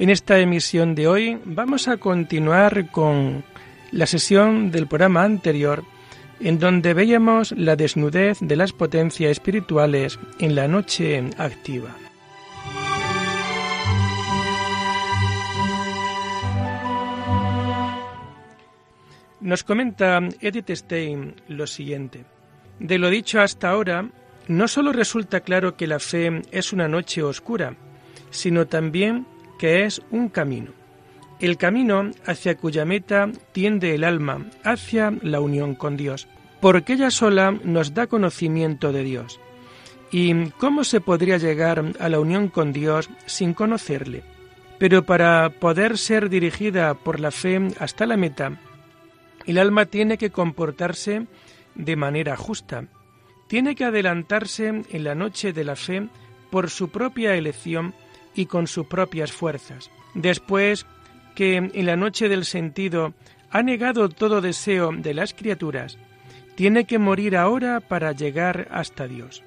En esta emisión de hoy vamos a continuar con la sesión del programa anterior en donde veíamos la desnudez de las potencias espirituales en la noche activa. Nos comenta Edith Stein lo siguiente. De lo dicho hasta ahora, no solo resulta claro que la fe es una noche oscura, sino también que es un camino. El camino hacia cuya meta tiende el alma, hacia la unión con Dios, porque ella sola nos da conocimiento de Dios. ¿Y cómo se podría llegar a la unión con Dios sin conocerle? Pero para poder ser dirigida por la fe hasta la meta, el alma tiene que comportarse de manera justa. Tiene que adelantarse en la noche de la fe por su propia elección y con sus propias fuerzas. Después que en la noche del sentido ha negado todo deseo de las criaturas, tiene que morir ahora para llegar hasta Dios.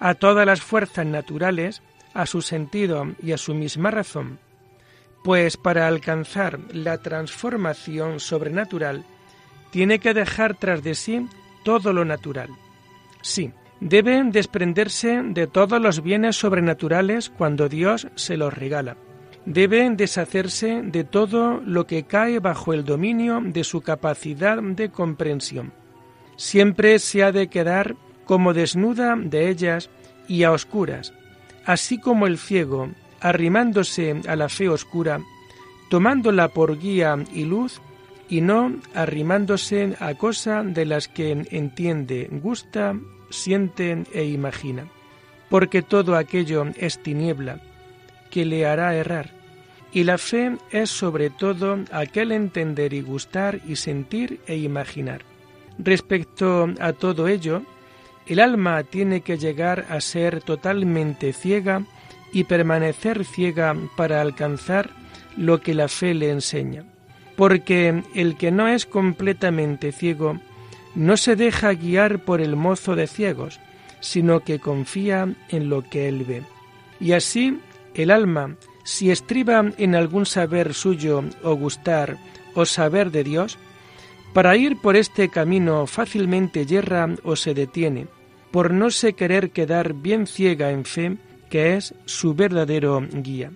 A todas las fuerzas naturales, a su sentido y a su misma razón, pues para alcanzar la transformación sobrenatural, tiene que dejar tras de sí todo lo natural. Sí, deben desprenderse de todos los bienes sobrenaturales cuando Dios se los regala. Deben deshacerse de todo lo que cae bajo el dominio de su capacidad de comprensión. Siempre se ha de quedar como desnuda de ellas y a oscuras, así como el ciego, arrimándose a la fe oscura, tomándola por guía y luz, y no arrimándose a cosa de las que entiende, gusta siente e imagina, porque todo aquello es tiniebla, que le hará errar, y la fe es sobre todo aquel entender y gustar y sentir e imaginar. Respecto a todo ello, el alma tiene que llegar a ser totalmente ciega y permanecer ciega para alcanzar lo que la fe le enseña, porque el que no es completamente ciego no se deja guiar por el mozo de ciegos, sino que confía en lo que él ve. Y así el alma, si estriba en algún saber suyo o gustar o saber de Dios, para ir por este camino fácilmente yerra o se detiene, por no se querer quedar bien ciega en fe, que es su verdadero guía.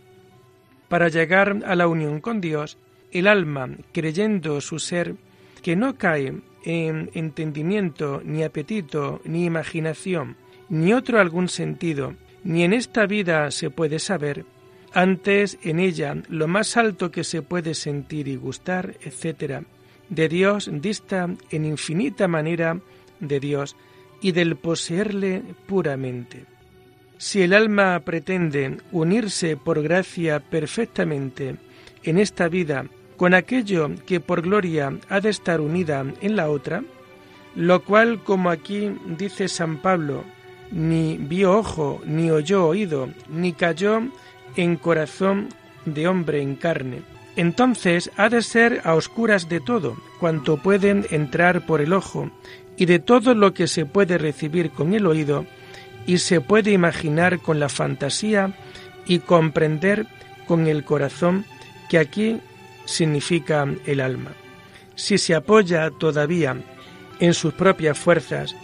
Para llegar a la unión con Dios, el alma, creyendo su ser, que no cae en entendimiento, ni apetito, ni imaginación, ni otro algún sentido, ni en esta vida se puede saber, antes en ella lo más alto que se puede sentir y gustar, etc. De Dios dista en infinita manera de Dios y del poseerle puramente. Si el alma pretende unirse por gracia perfectamente en esta vida con aquello que por gloria ha de estar unida en la otra, lo cual, como aquí dice San Pablo, ni vio ojo, ni oyó oído, ni cayó en corazón de hombre en carne. Entonces ha de ser a oscuras de todo, cuanto pueden entrar por el ojo, y de todo lo que se puede recibir con el oído, y se puede imaginar con la fantasía y comprender con el corazón, que aquí significa el alma. Si se apoya todavía en sus propias fuerzas,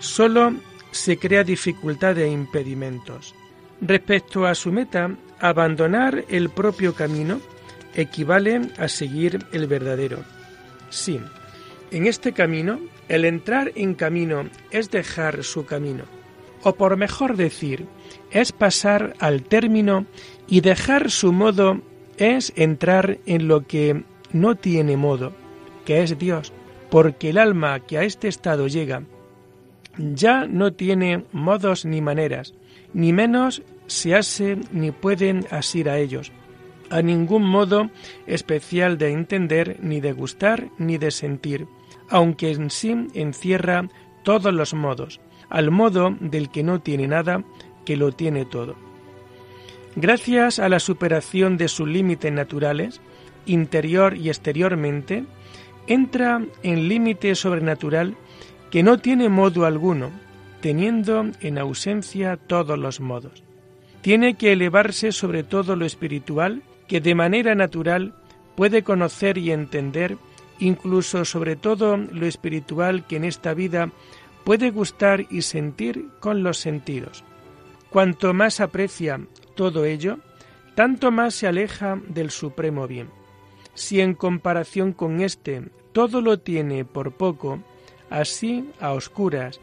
sólo se crea dificultad e impedimentos. Respecto a su meta, abandonar el propio camino equivale a seguir el verdadero. Sí, en este camino, el entrar en camino es dejar su camino, o por mejor decir, es pasar al término y dejar su modo es entrar en lo que no tiene modo, que es Dios, porque el alma que a este estado llega ya no tiene modos ni maneras, ni menos se hace ni pueden asir a ellos. a ningún modo especial de entender, ni de gustar, ni de sentir, aunque en sí encierra todos los modos, al modo del que no tiene nada, que lo tiene todo. Gracias a la superación de sus límites naturales, interior y exteriormente, entra en límite sobrenatural que no tiene modo alguno, teniendo en ausencia todos los modos. Tiene que elevarse sobre todo lo espiritual, que de manera natural puede conocer y entender, incluso sobre todo lo espiritual que en esta vida puede gustar y sentir con los sentidos. Cuanto más aprecia todo ello, tanto más se aleja del supremo bien. Si en comparación con éste todo lo tiene por poco, así a oscuras,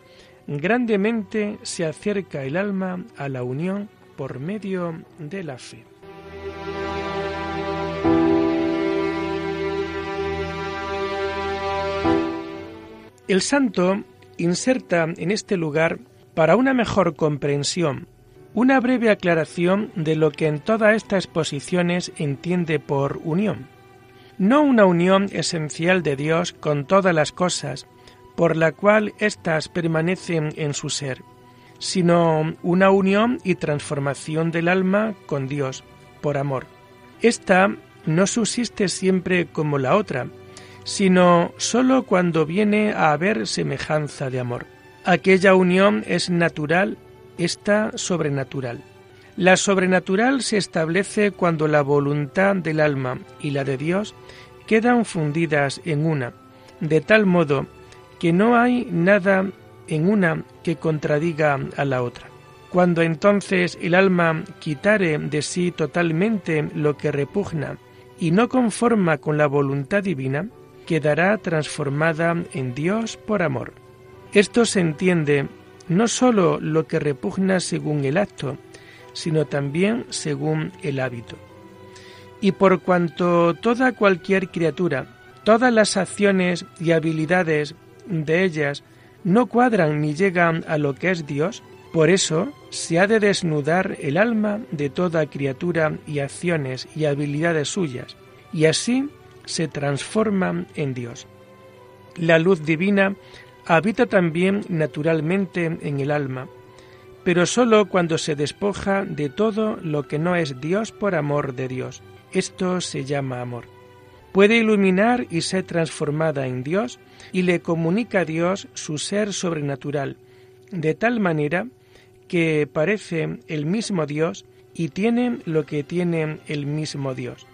grandemente se acerca el alma a la unión por medio de la fe. El santo inserta en este lugar, para una mejor comprensión, una breve aclaración de lo que en todas estas exposiciones entiende por unión. No una unión esencial de Dios con todas las cosas, por la cual éstas permanecen en su ser, sino una unión y transformación del alma con Dios, por amor. Esta no subsiste siempre como la otra, sino sólo cuando viene a haber semejanza de amor. Aquella unión es natural, esta sobrenatural. La sobrenatural se establece cuando la voluntad del alma y la de Dios quedan fundidas en una, de tal modo que no hay nada en una que contradiga a la otra. Cuando entonces el alma quitare de sí totalmente lo que repugna y no conforma con la voluntad divina, quedará transformada en Dios por amor. Esto se entiende no sólo lo que repugna según el acto, sino también según el hábito. Y por cuanto toda cualquier criatura, todas las acciones y habilidades de ellas no cuadran ni llegan a lo que es Dios, por eso se ha de desnudar el alma de toda criatura y acciones y habilidades suyas, y así se transforma en Dios. La luz divina habita también naturalmente en el alma, pero sólo cuando se despoja de todo lo que no es Dios por amor de Dios. Esto se llama amor. Puede iluminar y ser transformada en Dios y le comunica a Dios su ser sobrenatural, de tal manera que parece el mismo Dios y tiene lo que tiene el mismo Dios.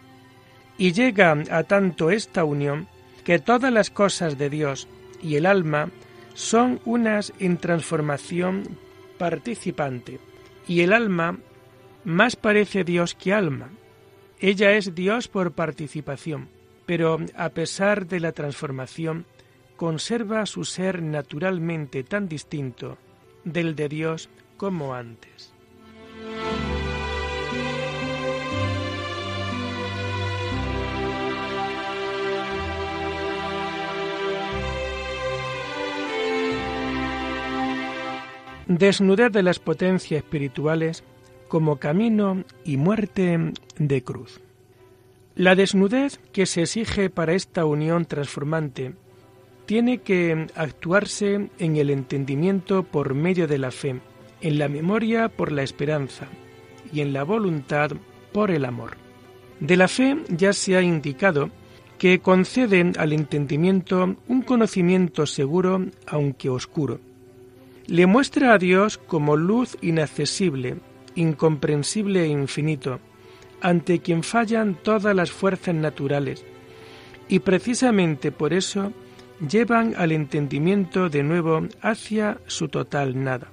Y llega a tanto esta unión que todas las cosas de Dios y el alma son unas en transformación participante, y el alma más parece Dios que alma. Ella es Dios por participación, pero a pesar de la transformación, conserva su ser naturalmente tan distinto del de Dios como antes. Desnudez de las potencias espirituales como camino y muerte de cruz. La desnudez que se exige para esta unión transformante tiene que actuarse en el entendimiento por medio de la fe, en la memoria por la esperanza y en la voluntad por el amor. De la fe ya se ha indicado que concede al entendimiento un conocimiento seguro aunque oscuro le muestra a Dios como luz inaccesible, incomprensible e infinito, ante quien fallan todas las fuerzas naturales, y precisamente por eso llevan al entendimiento de nuevo hacia su total nada.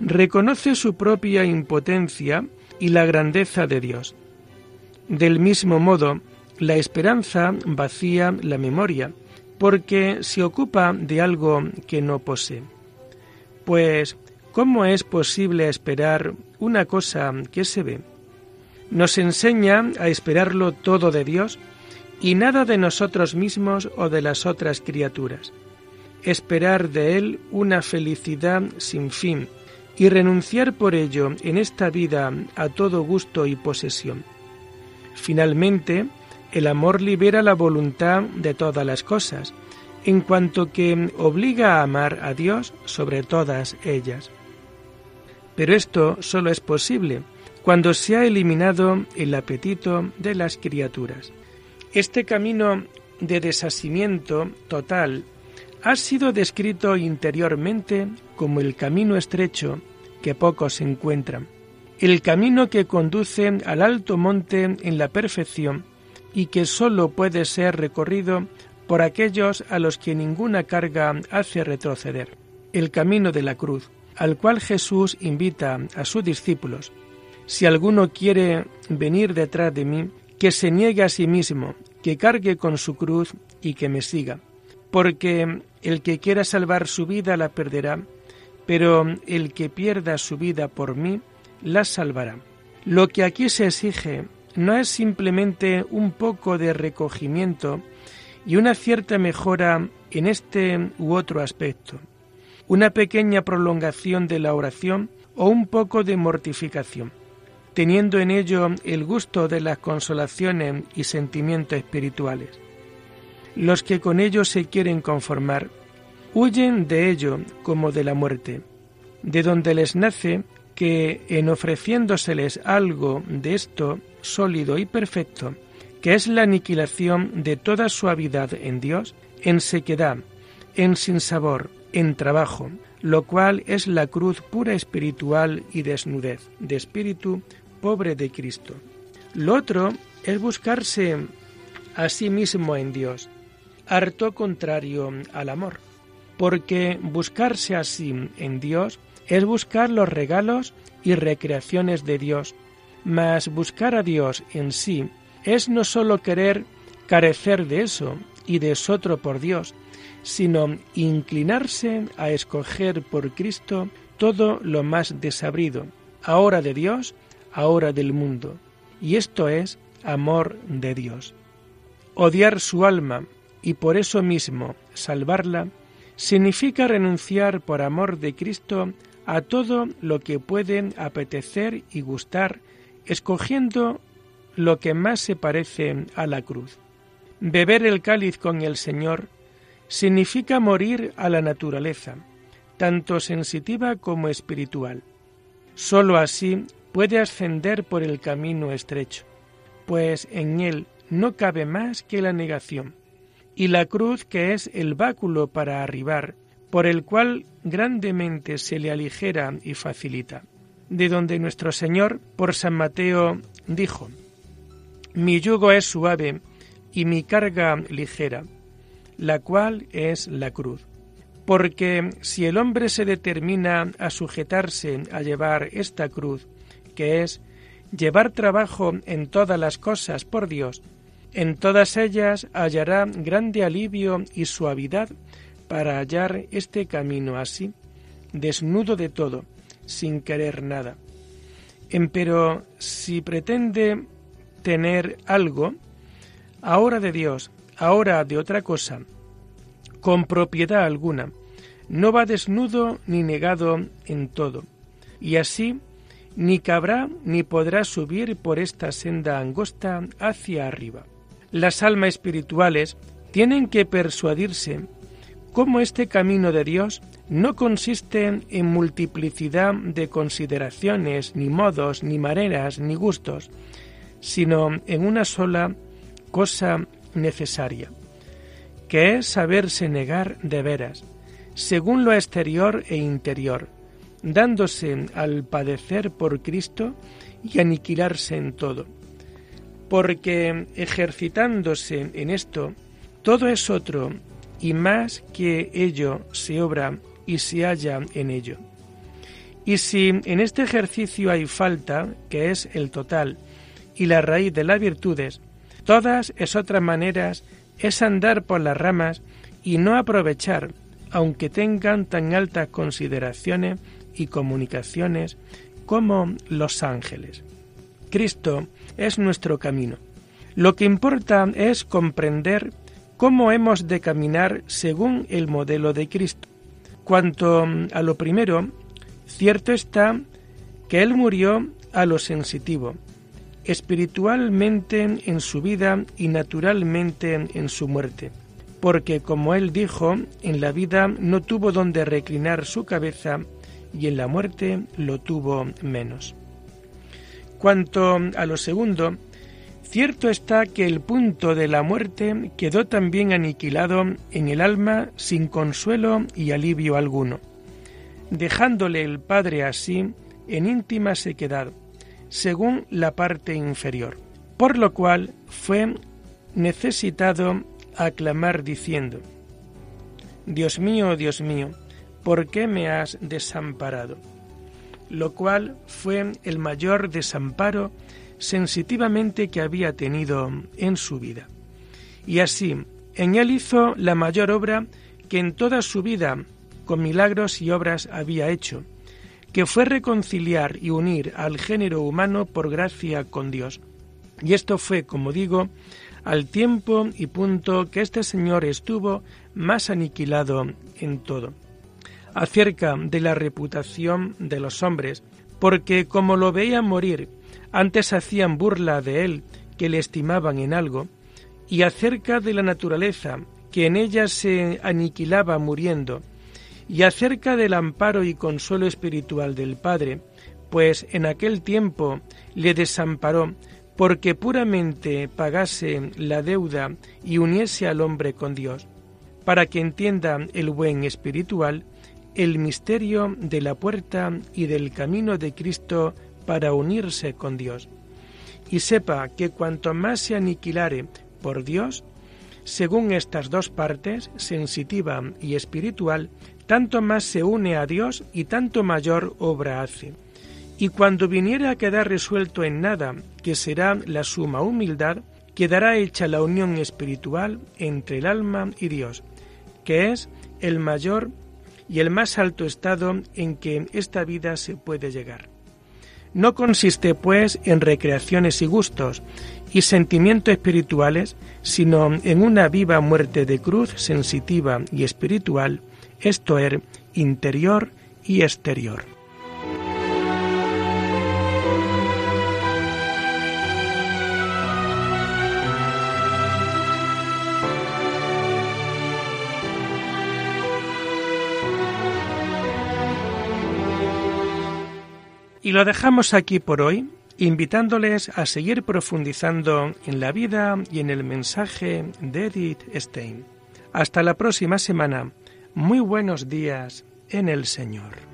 Reconoce su propia impotencia y la grandeza de Dios. Del mismo modo, la esperanza vacía la memoria, porque se ocupa de algo que no posee. Pues, ¿cómo es posible esperar una cosa que se ve? Nos enseña a esperarlo todo de Dios y nada de nosotros mismos o de las otras criaturas. Esperar de Él una felicidad sin fin y renunciar por ello en esta vida a todo gusto y posesión. Finalmente, el amor libera la voluntad de todas las cosas, en cuanto que obliga a amar a Dios sobre todas ellas. Pero esto solo es posible cuando se ha eliminado el apetito de las criaturas. Este camino de desasimiento total ha sido descrito interiormente como el camino estrecho que pocos encuentran, el camino que conduce al alto monte en la perfección y que sólo puede ser recorrido por aquellos a los que ninguna carga hace retroceder, el camino de la cruz, al cual Jesús invita a sus discípulos. Si alguno quiere venir detrás de mí, que se niegue a sí mismo, que cargue con su cruz y que me siga. Porque el que quiera salvar su vida la perderá, pero el que pierda su vida por mí la salvará. Lo que aquí se exige no es simplemente un poco de recogimiento y una cierta mejora en este u otro aspecto, una pequeña prolongación de la oración o un poco de mortificación, teniendo en ello el gusto de las consolaciones y sentimientos espirituales. Los que con ello se quieren conformar, huyen de ello como de la muerte, de donde les nace que en ofreciéndoseles algo de esto sólido y perfecto, que es la aniquilación de toda suavidad en Dios, en sequedad, en sinsabor, en trabajo, lo cual es la cruz pura espiritual y desnudez, de espíritu pobre de Cristo. Lo otro es buscarse a sí mismo en Dios, harto contrario al amor, porque buscarse así en Dios es buscar los regalos y recreaciones de Dios, mas buscar a Dios en sí es no sólo querer carecer de eso y de otro por Dios, sino inclinarse a escoger por Cristo todo lo más desabrido, ahora de Dios, ahora del mundo. Y esto es amor de Dios. Odiar su alma y por eso mismo salvarla significa renunciar por amor de Cristo a todo lo que pueden apetecer y gustar, escogiendo lo que más se parece a la cruz. Beber el cáliz con el Señor significa morir a la naturaleza, tanto sensitiva como espiritual. Sólo así puede ascender por el camino estrecho, pues en él no cabe más que la negación, y la cruz que es el báculo para arribar, por el cual grandemente se le aligera y facilita. De donde nuestro Señor, por San Mateo, dijo, Mi yugo es suave y mi carga ligera, la cual es la cruz. Porque si el hombre se determina a sujetarse a llevar esta cruz, que es llevar trabajo en todas las cosas por Dios, en todas ellas hallará grande alivio y suavidad para hallar este camino así, desnudo de todo, sin querer nada. Empero si pretende tener algo, ahora de Dios, ahora de otra cosa, con propiedad alguna, no va desnudo ni negado en todo, y así ni cabrá ni podrá subir por esta senda angosta hacia arriba. Las almas espirituales tienen que persuadirse cómo este camino de Dios no consiste en multiplicidad de consideraciones, ni modos, ni maneras, ni gustos, sino en una sola cosa necesaria, que es saberse negar de veras, según lo exterior e interior, dándose al padecer por Cristo y aniquilarse en todo. Porque ejercitándose en esto, todo es otro y más que ello se obra y se halla en ello. Y si en este ejercicio hay falta, que es el total y la raíz de las virtudes, todas es otras maneras es andar por las ramas y no aprovechar, aunque tengan tan altas consideraciones y comunicaciones como los ángeles. Cristo es nuestro camino. Lo que importa es comprender cómo hemos de caminar según el modelo de Cristo. Cuanto a lo primero, cierto está que Él murió a lo sensitivo, espiritualmente en su vida y naturalmente en su muerte, porque como él dijo, en la vida no tuvo donde reclinar su cabeza y en la muerte lo tuvo menos. Cuanto a lo segundo, cierto está que el punto de la muerte quedó también aniquilado en el alma sin consuelo y alivio alguno, dejándole el Padre así en íntima sequedad, según la parte inferior, por lo cual fue necesitado aclamar diciendo, Dios mío, Dios mío, ¿por qué me has desamparado? Lo cual fue el mayor desamparo sensitivamente que había tenido en su vida. Y así, en él hizo la mayor obra que en toda su vida, con milagros y obras, había hecho, que fue reconciliar y unir al género humano por gracia con Dios. Y esto fue, como digo, al tiempo y punto que este Señor estuvo más aniquilado en todo, acerca de la reputación de los hombres, porque como lo veían morir, antes hacían burla de él que le estimaban en algo, y acerca de la naturaleza, que en ella se aniquilaba muriendo, y acerca del amparo y consuelo espiritual del Padre, pues en aquel tiempo le desamparó porque puramente pagase la deuda y uniese al hombre con Dios, para que entienda el buen espiritual el misterio de la puerta y del camino de Cristo para unirse con Dios, y sepa que cuanto más se aniquilare por Dios, según estas dos partes, sensitiva y espiritual, tanto más se une a Dios y tanto mayor obra hace. Y cuando viniere a quedar resuelto en nada, que será la suma humildad, quedará hecha la unión espiritual entre el alma y Dios, que es el mayor y el más alto estado en que esta vida se puede llegar. No consiste, pues, en recreaciones y gustos y sentimientos espirituales, sino en una viva muerte de cruz sensitiva y espiritual, esto es, interior y exterior. Y lo dejamos aquí por hoy, invitándoles a seguir profundizando en la vida y en el mensaje de Edith Stein. Hasta la próxima semana muy buenos días en el Señor.